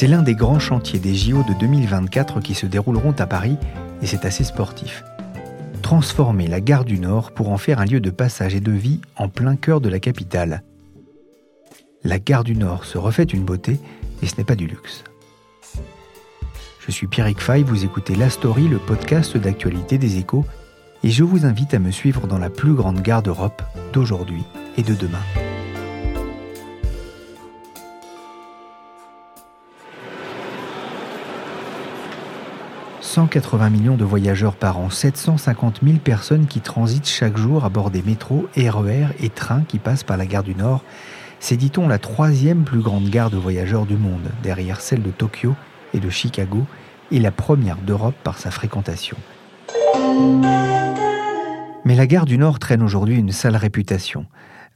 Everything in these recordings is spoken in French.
C'est l'un des grands chantiers des JO de 2024 qui se dérouleront à Paris et c'est assez sportif. Transformer la gare du Nord pour en faire un lieu de passage et de vie en plein cœur de la capitale. La gare du Nord se refait une beauté et ce n'est pas du luxe. Je suis Pierrick Fay, vous écoutez La Story, le podcast d'actualité des échos, et je vous invite à me suivre dans la plus grande gare d'Europe d'aujourd'hui et de demain. « 180 millions de voyageurs par an, 750 000 personnes qui transitent chaque jour à bord des métros, RER et trains qui passent par la gare du Nord. C'est, dit-on, la troisième plus grande gare de voyageurs du monde, derrière celle de Tokyo et de Chicago, et la première d'Europe par sa fréquentation. Mais la gare du Nord traîne aujourd'hui une sale réputation.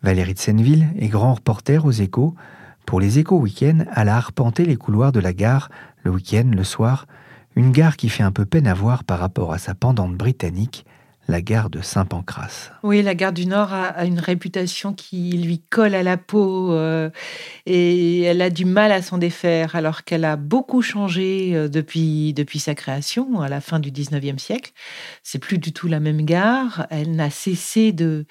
Valérie de Senneville est grand reporter aux échos. Pour les échos week-end, elle a arpenté les couloirs de la gare, le week-end, le soir, une gare qui fait un peu peine à voir par rapport à sa pendante britannique, la gare de Saint-Pancras. Oui, la gare du Nord a, une réputation qui lui colle à la peau euh, et elle a du mal à s'en défaire alors qu'elle a beaucoup changé euh, depuis, depuis sa création à la fin du 19e siècle. C'est plus du tout la même gare. Elle n'a cessé de,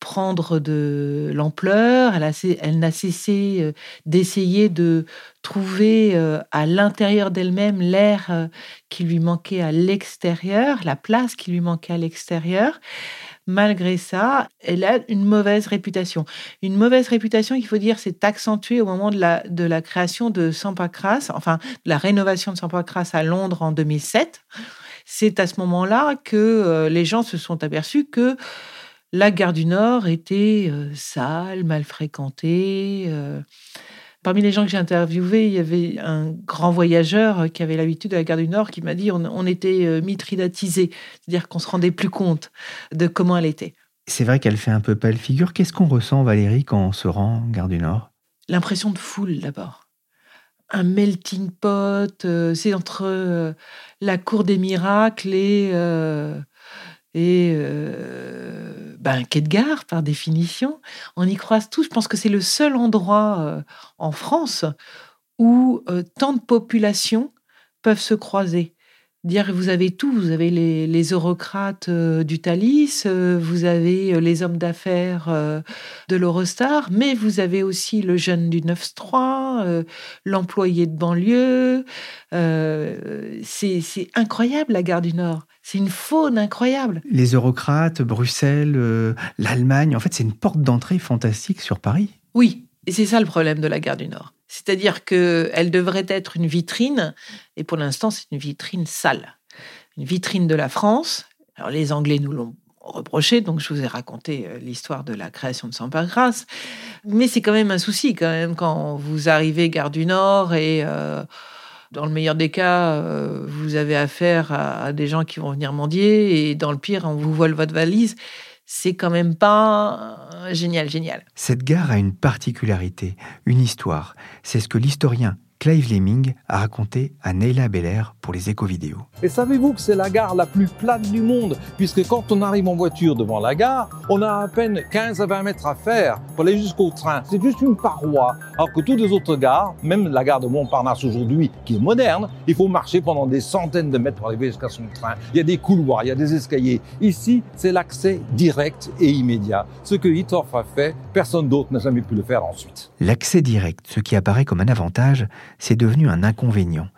prendre de l'ampleur, elle, elle n'a cessé euh, d'essayer de trouver euh, à l'intérieur d'elle-même l'air euh, qui lui manquait à l'extérieur, la place qui lui manquait à l'extérieur. Malgré ça, elle a une mauvaise réputation. Une mauvaise réputation, il faut dire, s'est accentuée au moment de la, de la création de Sampacras, enfin, de la rénovation de Sampacras à Londres en 2007. C'est à ce moment-là que les gens se sont aperçus que la gare du Nord était euh, sale, mal fréquentée. Euh. Parmi les gens que j'ai interviewés, il y avait un grand voyageur qui avait l'habitude de la gare du Nord qui m'a dit on, on était euh, mitridatisé, c'est-à-dire qu'on se rendait plus compte de comment elle était. C'est vrai qu'elle fait un peu pâle figure. Qu'est-ce qu'on ressent, Valérie, quand on se rend gare du Nord? L'impression de foule, d'abord. Un melting pot, c'est entre la cour des miracles et et euh, ben, quai de gare, par définition. On y croise tous. Je pense que c'est le seul endroit euh, en France où euh, tant de populations peuvent se croiser. Dire vous avez tout, vous avez les, les eurocrates du Thalys, vous avez les hommes d'affaires de l'Eurostar, mais vous avez aussi le jeune du 9-3, l'employé de banlieue. c'est incroyable la gare du Nord. C'est une faune incroyable. Les eurocrates, Bruxelles, euh, l'Allemagne, en fait, c'est une porte d'entrée fantastique sur Paris. Oui, et c'est ça le problème de la gare du Nord. C'est-à-dire qu'elle devrait être une vitrine, et pour l'instant, c'est une vitrine sale. Une vitrine de la France. Alors, les Anglais nous l'ont reproché, donc je vous ai raconté euh, l'histoire de la création de Saint-Pancras. Mais c'est quand même un souci, quand même, quand vous arrivez gare du Nord et... Euh, dans le meilleur des cas, euh, vous avez affaire à, des gens qui vont venir mendier et dans le pire, on vous vole votre valise. C'est quand même pas génial, génial. Cette gare a une particularité, une histoire. C'est ce que l'historien Clive Lemming a raconté à Neila Belair pour les éco-vidéos. Et savez-vous que c'est la gare la plus plate du monde? Puisque quand on arrive en voiture devant la gare, on a à peine 15 à 20 mètres à faire pour aller jusqu'au train. C'est juste une paroi. Alors que toutes les autres gares, même la gare de Montparnasse aujourd'hui, qui est moderne, il faut marcher pendant des centaines de mètres pour arriver jusqu'à son train. Il y a des couloirs, il y a des escaliers. Ici, c'est l'accès direct et immédiat. Ce que Hittorf a fait, personne d'autre n'a jamais pu le faire ensuite. L'accès direct, ce qui apparaît comme un avantage, c'est devenu un inconvénient.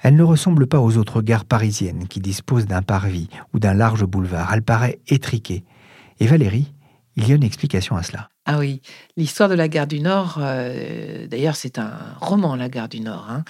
Elle ne ressemble pas aux autres gares parisiennes qui disposent d'un parvis ou d'un large boulevard. Elle paraît étriquée. Et Valérie, il y a une explication à cela. Ah oui, l'histoire de la gare du Nord, euh, d'ailleurs c'est un roman, la gare du Nord, hein.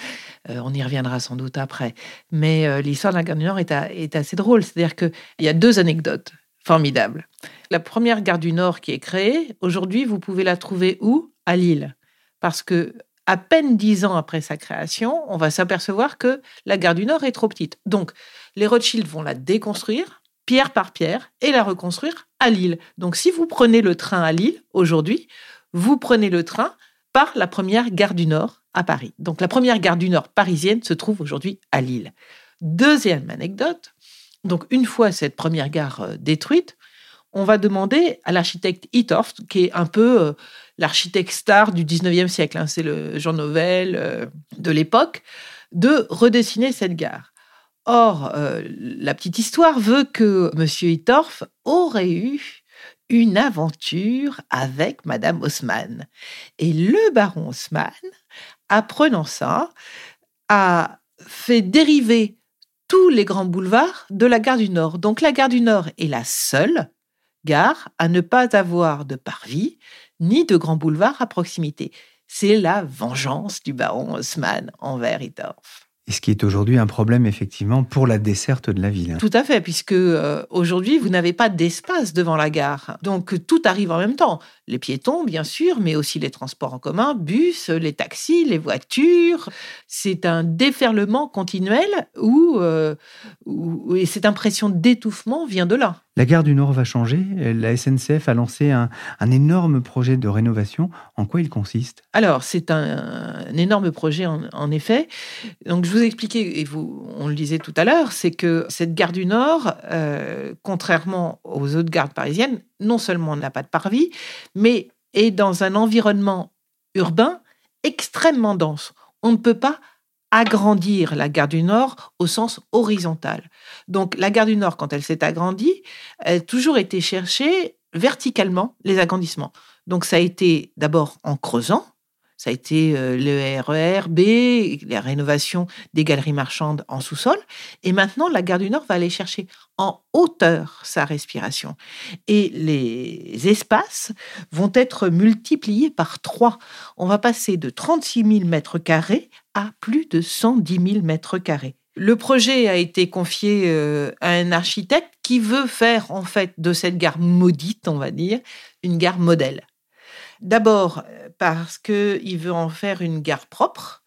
euh, on y reviendra sans doute après, mais euh, l'histoire de la gare du Nord est, est assez drôle, c'est-à-dire qu'il y a deux anecdotes formidables. La première gare du Nord qui est créée, aujourd'hui vous pouvez la trouver où? À Lille, parce que à peine dix ans après sa création, on va s'apercevoir que la gare du Nord est trop petite. Donc les Rothschild vont la déconstruire, pierre par pierre et la reconstruire à Lille. Donc si vous prenez le train à Lille aujourd'hui, vous prenez le train par la première gare du Nord à Paris. Donc la première gare du Nord parisienne se trouve aujourd'hui à Lille. Deuxième anecdote, donc une fois cette première gare euh, détruite, on va demander à l'architecte Hittorf, qui est un peu euh, l'architecte star du 19e siècle, hein, c'est le Jean Nouvel euh, de l'époque, de redessiner cette gare. Or, euh, la petite histoire veut que M. Hittorf aurait eu une aventure avec Madame Haussmann. Et le baron Haussmann, apprenant ça, a fait dériver tous les grands boulevards de la gare du Nord. Donc la gare du Nord est la seule gare à ne pas avoir de parvis ni de grands boulevards à proximité. C'est la vengeance du baron Haussmann envers Hittorf. Et ce qui est aujourd'hui un problème effectivement pour la desserte de la ville. Tout à fait, puisque euh, aujourd'hui vous n'avez pas d'espace devant la gare, donc tout arrive en même temps. Les piétons, bien sûr, mais aussi les transports en commun, bus, les taxis, les voitures. C'est un déferlement continuel où, euh, où et cette impression d'étouffement vient de là. La gare du Nord va changer. La SNCF a lancé un, énorme projet de rénovation. En quoi il consiste? Alors, c'est un, énorme projet, en, effet. Donc, je vous ai expliqué, et vous, on le disait tout à l'heure, c'est que cette gare du Nord, euh, contrairement aux autres gares parisiennes, non seulement n'a pas de parvis, mais est dans un environnement urbain extrêmement dense. On ne peut pas agrandir la gare du Nord au sens horizontal. Donc la gare du Nord, quand elle s'est agrandie, elle a toujours été chercher verticalement les agrandissements. Donc ça a été d'abord en creusant, ça a été euh, le RER B, la rénovation des galeries marchandes en sous-sol. Et maintenant, la gare du Nord va aller chercher en hauteur sa respiration. Et les espaces vont être multipliés par trois. On va passer de 36 000 mètres carrés à plus de 110 000 mètres carrés. Le projet a été confié euh, à un architecte qui veut faire en fait de cette gare maudite, on va dire, une gare modèle. D'abord euh, parce qu'il veut en faire une gare propre.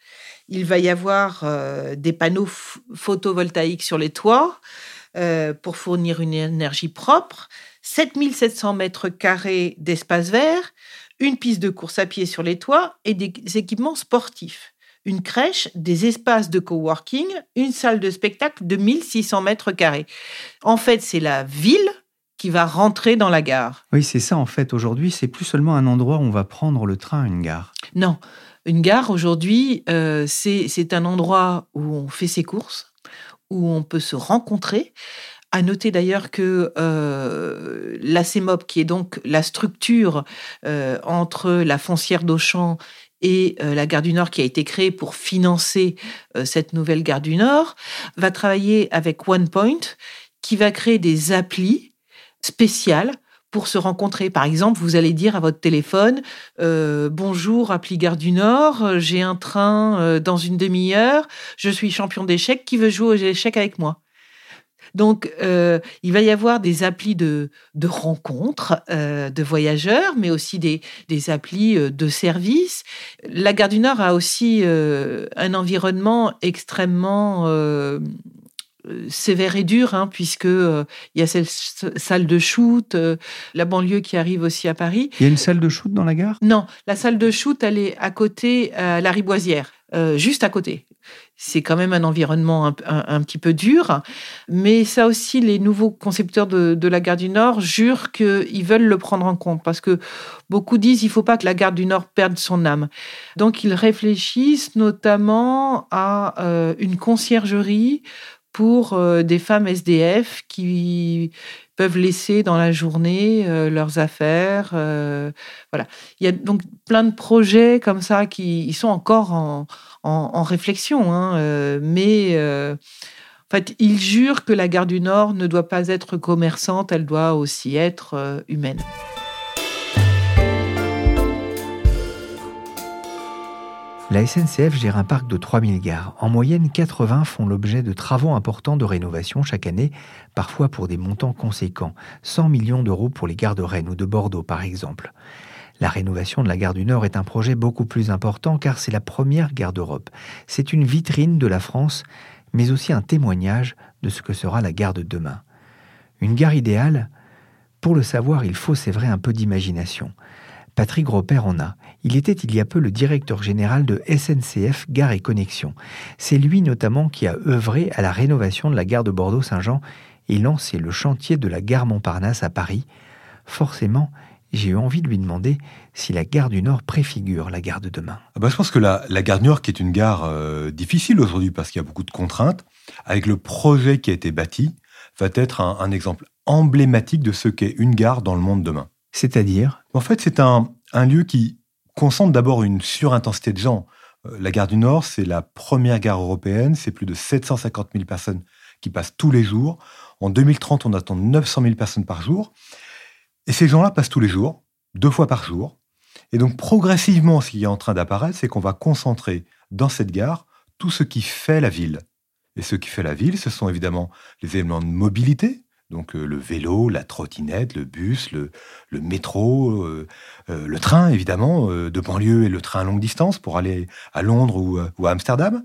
Il va y avoir euh, des panneaux photovoltaïques sur les toits euh, pour fournir une énergie propre, 7700 mètres carrés d'espace vert, une piste de course à pied sur les toits et des équipements sportifs. Une crèche, des espaces de coworking, une salle de spectacle de 1600 mètres carrés. En fait, c'est la ville qui va rentrer dans la gare. Oui, c'est ça en fait. Aujourd'hui, c'est plus seulement un endroit où on va prendre le train, une gare. Non, une gare aujourd'hui, euh, c'est un endroit où on fait ses courses, où on peut se rencontrer. À noter d'ailleurs que euh, la CEMOP, qui est donc la structure euh, entre la foncière d'Auchan et euh, la gare du Nord qui a été créée pour financer cette nouvelle gare du Nord, va travailler avec OnePoint qui va créer des applis spécial pour se rencontrer. Par exemple, vous allez dire à votre téléphone euh, Bonjour, appli Gare du Nord, j'ai un train euh, dans une demi-heure, je suis champion d'échecs, qui veut jouer aux échecs avec moi? Donc, euh, il va y avoir des applis de, de rencontres de voyageurs, mais aussi des, des applis de services. La Gare du Nord a aussi un environnement extrêmement sévère et dur, hein, puisque euh, il y a cette salle de shoot, euh, la banlieue qui arrive aussi à Paris. Il y a une salle de shoot dans la gare? Non, la salle de shoot, elle est à côté, à la Riboisière, juste à côté. C'est quand même un environnement un, petit peu dur, mais ça aussi, les nouveaux concepteurs de, de la gare du Nord jurent qu'ils veulent le prendre en compte, parce que beaucoup disent il faut pas que la gare du Nord perde son âme. Donc ils réfléchissent notamment à une conciergerie pour euh, des femmes SDF qui peuvent laisser dans la journée euh, leurs affaires. Euh, voilà. Il y a donc plein de projets comme ça qui sont encore en, en, réflexion, hein, mais en fait, ils jurent que la gare du Nord ne doit pas être commerçante, elle doit aussi être humaine. La SNCF gère un parc de 3000 gares. En moyenne, 80 font l'objet de travaux importants de rénovation chaque année, parfois pour des montants conséquents, 100 millions d'euros pour les gares de Rennes ou de Bordeaux par exemple. La rénovation de la gare du Nord est un projet beaucoup plus important car c'est la première gare d'Europe. C'est une vitrine de la France, mais aussi un témoignage de ce que sera la gare de demain. Une gare idéale? Pour le savoir, il faut, c'est vrai, un peu d'imagination. Patrick Gropper en a. Il était il y a peu le directeur général de SNCF Gare et Connexion. C'est lui notamment qui a œuvré à la rénovation de la gare de Bordeaux-Saint-Jean et lancé le chantier de la gare Montparnasse à Paris. Forcément, j'ai eu envie de lui demander si la gare du Nord préfigure la gare de demain. Ah bah, je pense que la, gare du Nord, qui est une gare euh, difficile aujourd'hui parce qu'il y a beaucoup de contraintes, avec le projet qui a été bâti, va être un exemple emblématique de ce qu'est une gare dans le monde demain. C'est-à-dire? En fait, c'est un, lieu qui concentre d'abord une surintensité de gens. Euh, la gare du Nord, c'est la première gare européenne, c'est plus de 750 000 personnes qui passent tous les jours. En 2030, on attend 900 000 personnes par jour. Et ces gens-là passent tous les jours, deux fois par jour. Et donc progressivement, ce qui est en train d'apparaître, c'est qu'on va concentrer dans cette gare tout ce qui fait la ville. Et ce qui fait la ville, ce sont évidemment les éléments de mobilité, donc euh, le vélo, la trottinette, le bus, le, métro, euh, euh, le train évidemment de banlieue et le train à longue distance pour aller à Londres ou, à Amsterdam,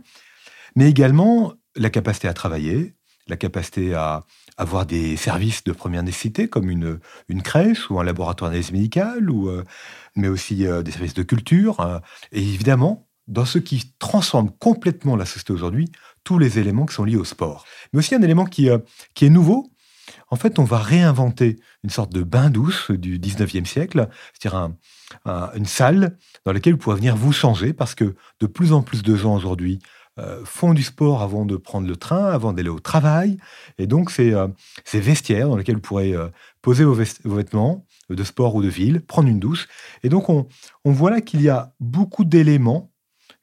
mais également la capacité à travailler, la capacité à avoir des services de première nécessité comme une, une crèche ou un laboratoire d'analyse médicale, ou, mais aussi des services de culture. Et évidemment, dans ce qui transforme complètement la société aujourd'hui, tous les éléments qui sont liés au sport. Mais aussi un élément qui, qui est nouveau, en fait, on va réinventer une sorte de bain douce du 19e siècle, c'est-à-dire une salle dans laquelle vous pourrez venir vous changer, parce que de plus en plus de gens aujourd'hui euh, font du sport avant de prendre le train, avant d'aller au travail. Et donc, c'est euh, ces vestiaires dans lesquels vous pourrez euh, poser vos, vêtements de sport ou de ville, prendre une douche. Et donc, on, on voit là qu'il y a beaucoup d'éléments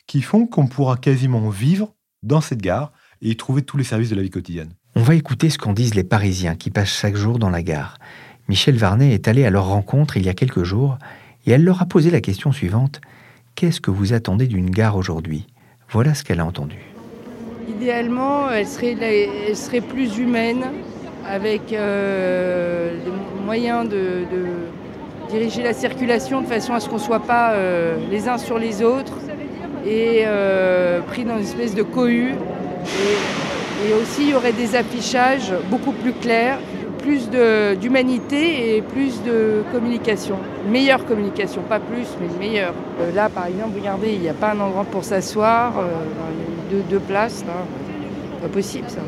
qui font qu'on pourra quasiment vivre dans cette gare et y trouver tous les services de la vie quotidienne. On va écouter ce qu'en disent les Parisiens qui passent chaque jour dans la gare. Michel Varnet est allé à leur rencontre il y a quelques jours et elle leur a posé la question suivante Qu'est-ce que vous attendez d'une gare aujourd'hui? Voilà ce qu'elle a entendu. Idéalement, elle serait, plus humaine, avec euh, les moyens de, diriger la circulation de façon à ce qu'on ne soit pas euh, les uns sur les autres et euh, pris dans une espèce de cohue. Aussi, il y aurait des affichages beaucoup plus clairs, plus d'humanité et plus de communication. Meilleure communication, pas plus, mais meilleure. Euh, là, par exemple, regardez, il n'y a pas un endroit pour s'asseoir, euh, deux, deux, places. Pas possible, ça.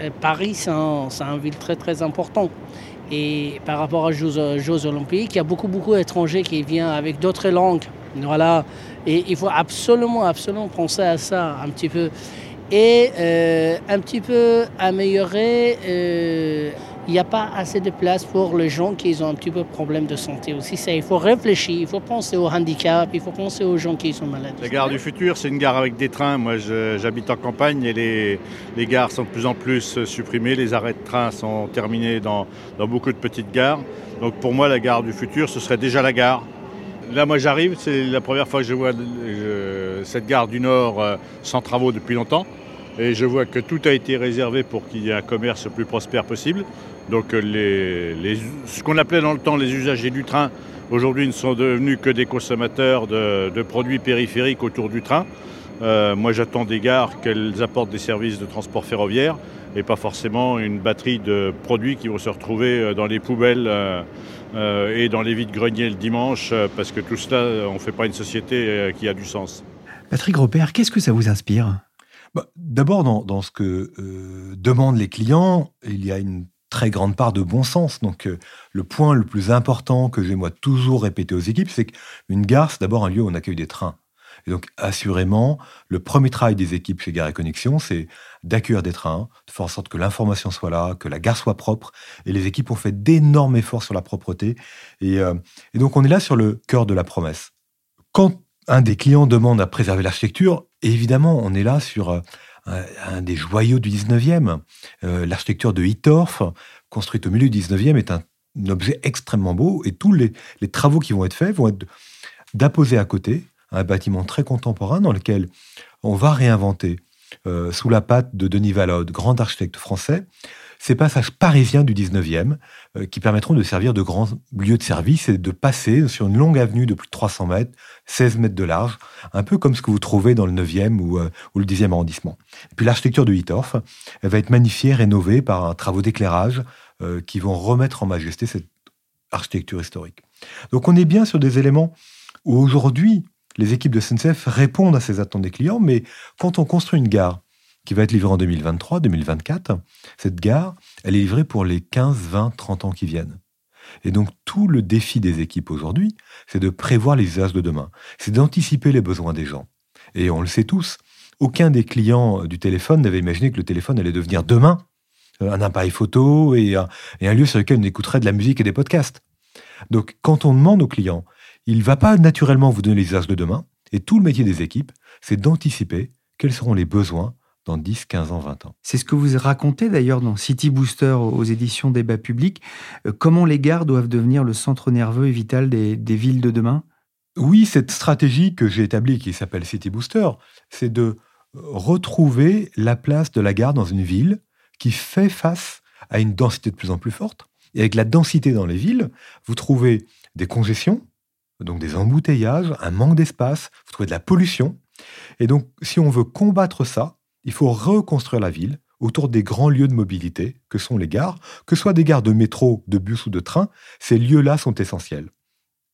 Euh, Paris, c'est un, une ville très, très important. Et par rapport aux Jeux, Jeux Olympiques, il y a beaucoup, beaucoup d'étrangers qui viennent avec d'autres langues. Voilà. Et il faut absolument, absolument penser à ça un petit peu et euh, un petit peu améliorer. Euh, il n'y a pas assez de place pour les gens qui ont un petit peu de problème de santé aussi. Il faut réfléchir, il faut penser au handicap, il faut penser aux gens qui sont malades. La gare du futur, c'est une gare avec des trains. Moi, j'habite en campagne et les, les, gares sont de plus en plus supprimées. Les arrêts de train sont terminés dans, dans beaucoup de petites gares. Donc pour moi, la gare du futur, ce serait déjà la gare. Là, moi, j'arrive, c'est la première fois que je vois cette gare du Nord euh, sans travaux depuis longtemps. Et je vois que tout a été réservé pour qu'il y ait un commerce le plus prospère possible. Donc euh, ce qu'on appelait dans le temps les usagers du train, aujourd'hui ne sont devenus que des consommateurs de, produits périphériques autour du train. Euh, moi j'attends des gares qu'elles apportent des services de transport ferroviaire et pas forcément une batterie de produits qui vont se retrouver euh, dans les poubelles et dans les vides-greniers le dimanche, parce que tout cela, on ne fait pas une société qui a du sens. Patrick Robert, qu'est-ce que ça vous inspire? Bah, D'abord, dans, ce que euh, demandent les clients, il y a une très grande part de bon sens. Donc, euh, le point le plus important que j'ai moi toujours répété aux équipes, c'est qu'une gare, c'est d'abord un lieu où on accueille des trains. Et donc, assurément, le premier travail des équipes chez Gare et Connexion, c'est d'accueillir des trains, de faire en sorte que l'information soit là, que la gare soit propre. Et les équipes ont fait d'énormes efforts sur la propreté. Et, euh, donc, on est là sur le cœur de la promesse. Quand un des clients demande à préserver l'architecture, évidemment, on est là sur euh, un, des joyaux du 19e. Euh, l'architecture de Hittorf, construite au milieu du 19e, est un, objet extrêmement beau et tous les, travaux qui vont être faits vont être d'apposer à côté un bâtiment très contemporain dans lequel on va réinventer, euh, sous la patte de Denis Vallode, grand architecte français, ces passages parisiens du 19e euh, qui permettront de servir de grands lieux de service et de passer sur une longue avenue de plus de 300 mètres, 16 mètres de large, un peu comme ce que vous trouvez dans le 9e ou, euh, ou le 10e arrondissement. Et puis l'architecture de Hittorf, elle va être magnifiée, rénovée par un travaux d'éclairage euh, qui vont remettre en majesté cette architecture historique. Donc on est bien sur des éléments où aujourd'hui, les équipes de SNCF répondent à ces attentes des clients, mais quand on construit une gare qui va être livrée en 2023, 2024, cette gare, elle est livrée pour les 15, 20, 30 ans qui viennent. Et donc tout le défi des équipes aujourd'hui, c'est de prévoir les usages de demain, c'est d'anticiper les besoins des gens. Et on le sait tous, aucun des clients du téléphone n'avait imaginé que le téléphone allait devenir demain euh, un appareil photo et un, et un lieu sur lequel on écouterait de la musique et des podcasts. Donc quand on demande aux clients, il ne va pas naturellement vous donner les usages de demain, et tout le métier des équipes, c'est d'anticiper quels seront les besoins dans 10, 15 ans, 20 ans. C'est ce que vous racontez d'ailleurs dans City Booster aux éditions Débat Public. Euh, comment les gares doivent devenir le centre nerveux et vital des, des villes de demain? Oui, cette stratégie que j'ai établie qui s'appelle City Booster, c'est de retrouver la place de la gare dans une ville qui fait face à une densité de plus en plus forte. Et avec la densité dans les villes, vous trouvez des congestions, donc des embouteillages, un manque d'espace, vous trouvez de la pollution. Et donc, si on veut combattre ça, il faut reconstruire la ville autour des grands lieux de mobilité que sont les gares, que ce soit des gares de métro, de bus ou de train, ces lieux-là sont essentiels.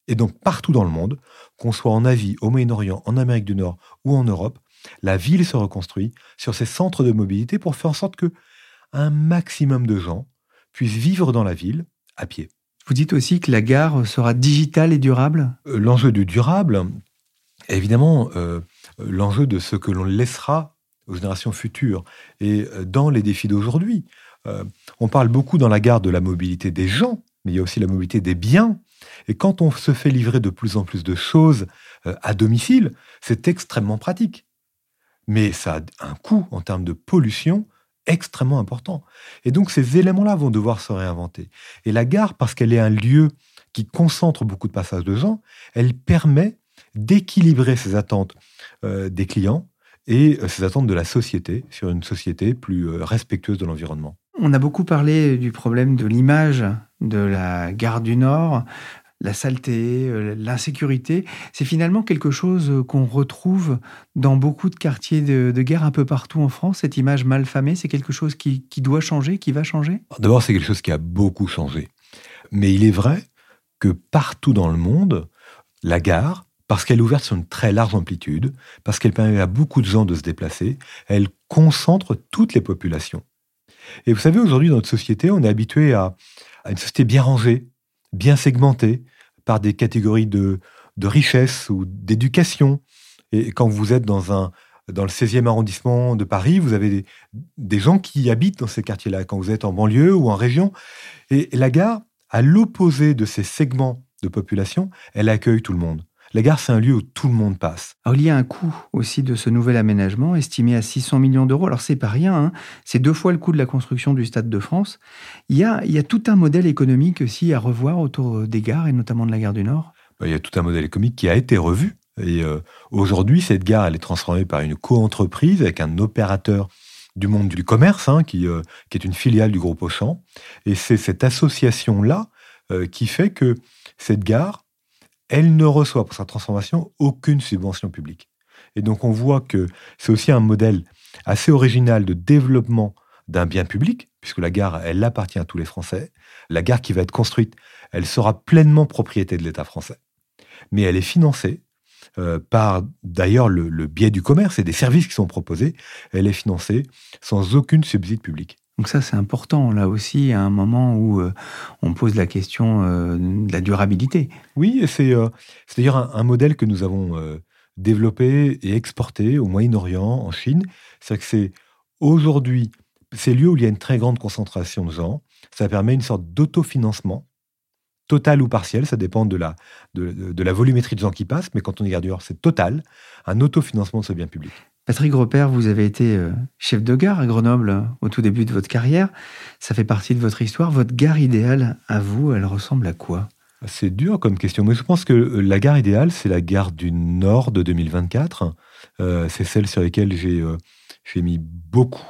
Et donc partout dans le monde, qu'on soit en Asie, au Moyen-Orient, en Amérique du Nord ou en Europe, la ville se reconstruit sur ces centres de mobilité pour faire en sorte que un maximum de gens puissent vivre dans la ville à pied. Vous dites aussi que la gare sera digitale et durable? Euh, L'enjeu du durable, évidemment, euh, l'enjeu de ce que l'on laissera aux générations futures. Et euh, dans les défis d'aujourd'hui, on parle beaucoup dans la gare de la mobilité des gens, mais il y a aussi la mobilité des biens. Et quand on se fait livrer de plus en plus de choses à domicile, c'est extrêmement pratique. Mais ça a un coût en termes de pollution extrêmement important. Et donc ces éléments-là vont devoir se réinventer. Et la gare, parce qu'elle est un lieu qui concentre beaucoup de passages de gens, elle permet d'équilibrer ces attentes des clients et ces euh, attentes de la société sur une société plus euh, respectueuse de l'environnement. On a beaucoup parlé du problème de l'image de la gare du Nord, la saleté, euh, l'insécurité. C'est finalement quelque chose qu'on retrouve dans beaucoup de quartiers de, gare un peu partout en France. Cette image mal famée, c'est quelque chose qui, qui doit changer, qui va changer? D'abord, c'est quelque chose qui a beaucoup changé. Mais il est vrai que partout dans le monde, la gare parce qu'elle est ouverte sur une très large amplitude, parce qu'elle permet à beaucoup de gens de se déplacer, elle concentre toutes les populations. Et vous savez, aujourd'hui, dans notre société, on est habitué à, une société bien rangée, bien segmentée, par des catégories de, de richesse ou d'éducation. Et quand vous êtes dans, un, dans le 16e arrondissement de Paris, vous avez des gens qui habitent dans ces quartiers-là. Quand vous êtes en banlieue ou en région, et la gare, à l'opposé de ces segments de population, elle accueille tout le monde. La gare, c'est un lieu où tout le monde passe. Alors, il y a un coût aussi de ce nouvel aménagement, estimé à 600 millions d'euros. Alors, c'est pas rien, hein. c'est deux fois le coût de la construction du Stade de France. Il y, a, il y a tout un modèle économique aussi à revoir autour des gares, et notamment de la gare du Nord. Bah, il y a tout un modèle économique qui a été revu. Et euh, aujourd'hui, cette gare, elle est transformée par une co-entreprise avec un opérateur du monde du commerce, hein, qui, euh, qui, est une filiale du groupe Auchan. Et c'est cette association-là euh, qui fait que cette gare, elle ne reçoit pour sa transformation aucune subvention publique. Et donc on voit que c'est aussi un modèle assez original de développement d'un bien public, puisque la gare, elle appartient à tous les Français. La gare qui va être construite, elle sera pleinement propriété de l'État français. Mais elle est financée euh, par d'ailleurs le, le, biais du commerce et des services qui sont proposés. Elle est financée sans aucune subside public. Donc ça, c'est important, là aussi, à un moment où euh, on pose la question euh, de la durabilité. Oui, et c'est euh, d'ailleurs un, modèle que nous avons développé et exporté au Moyen-Orient, en Chine. C'est que c'est aujourd'hui, ces lieux où il y a une très grande concentration de gens, ça permet une sorte d'autofinancement, total ou partiel, ça dépend de la, volumétrie de gens qui passent, mais quand on est gardeur, c'est total, un autofinancement de ce bien public. Patrick Repère, vous avez été euh, chef de gare à Grenoble euh, au tout début de votre carrière. Ça fait partie de votre histoire. Votre gare idéale, à vous, elle ressemble à quoi? C'est dur comme question, mais je pense que la gare idéale, c'est la gare du Nord de 2024. Euh, c'est celle sur laquelle euh, j'ai mis beaucoup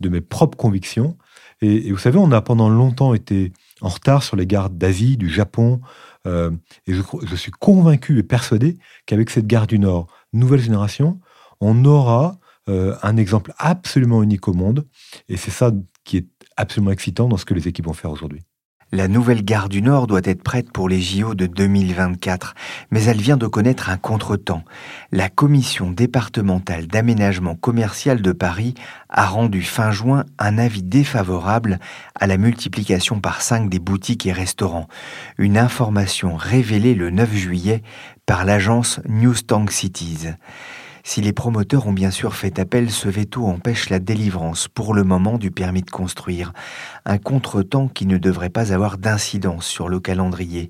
de mes propres convictions. Et, vous savez, on a pendant longtemps été en retard sur les gares d'Asie, du Japon. Euh, et je, suis convaincu et persuadé qu'avec cette gare du Nord, nouvelle génération, on aura un exemple absolument unique au monde. Et c'est ça qui est absolument excitant dans ce que les équipes vont faire aujourd'hui. La nouvelle gare du Nord doit être prête pour les JO de 2024, mais elle vient de connaître un contretemps. La commission départementale d'aménagement commercial de Paris a rendu fin juin un avis défavorable à la multiplication par 5 des boutiques et restaurants. Une information révélée le 9 juillet par l'agence Newstank Cities. Si les promoteurs ont bien sûr fait appel, ce veto empêche la délivrance pour le moment du permis de construire. Un contretemps qui ne devrait pas avoir d'incidence sur le calendrier.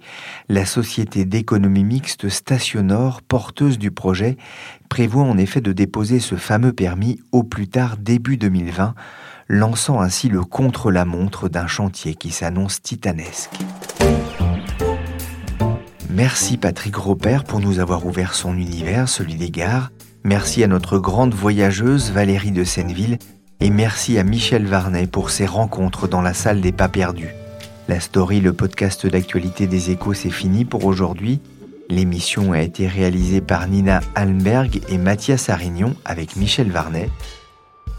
La société d'économie mixte Stationor, porteuse du projet, prévoit en effet de déposer ce fameux permis au plus tard début 2020, lançant ainsi le contre-la-montre d'un chantier qui s'annonce titanesque. Merci Patrick Robert pour nous avoir ouvert son univers, celui des gares. Merci à notre grande voyageuse Valérie de Senneville et merci à Michel Varnet pour ses rencontres dans la salle des pas perdus. La story, le podcast d'actualité des échos, c'est fini pour aujourd'hui. L'émission a été réalisée par Nina Allenberg et Mathias Arignon avec Michel Varnet.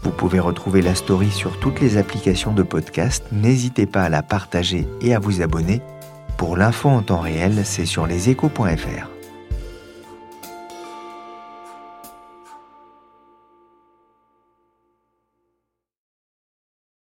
Vous pouvez retrouver la story sur toutes les applications de podcast. N'hésitez pas à la partager et à vous abonner. Pour l'info en temps réel, c'est sur leséchos.fr.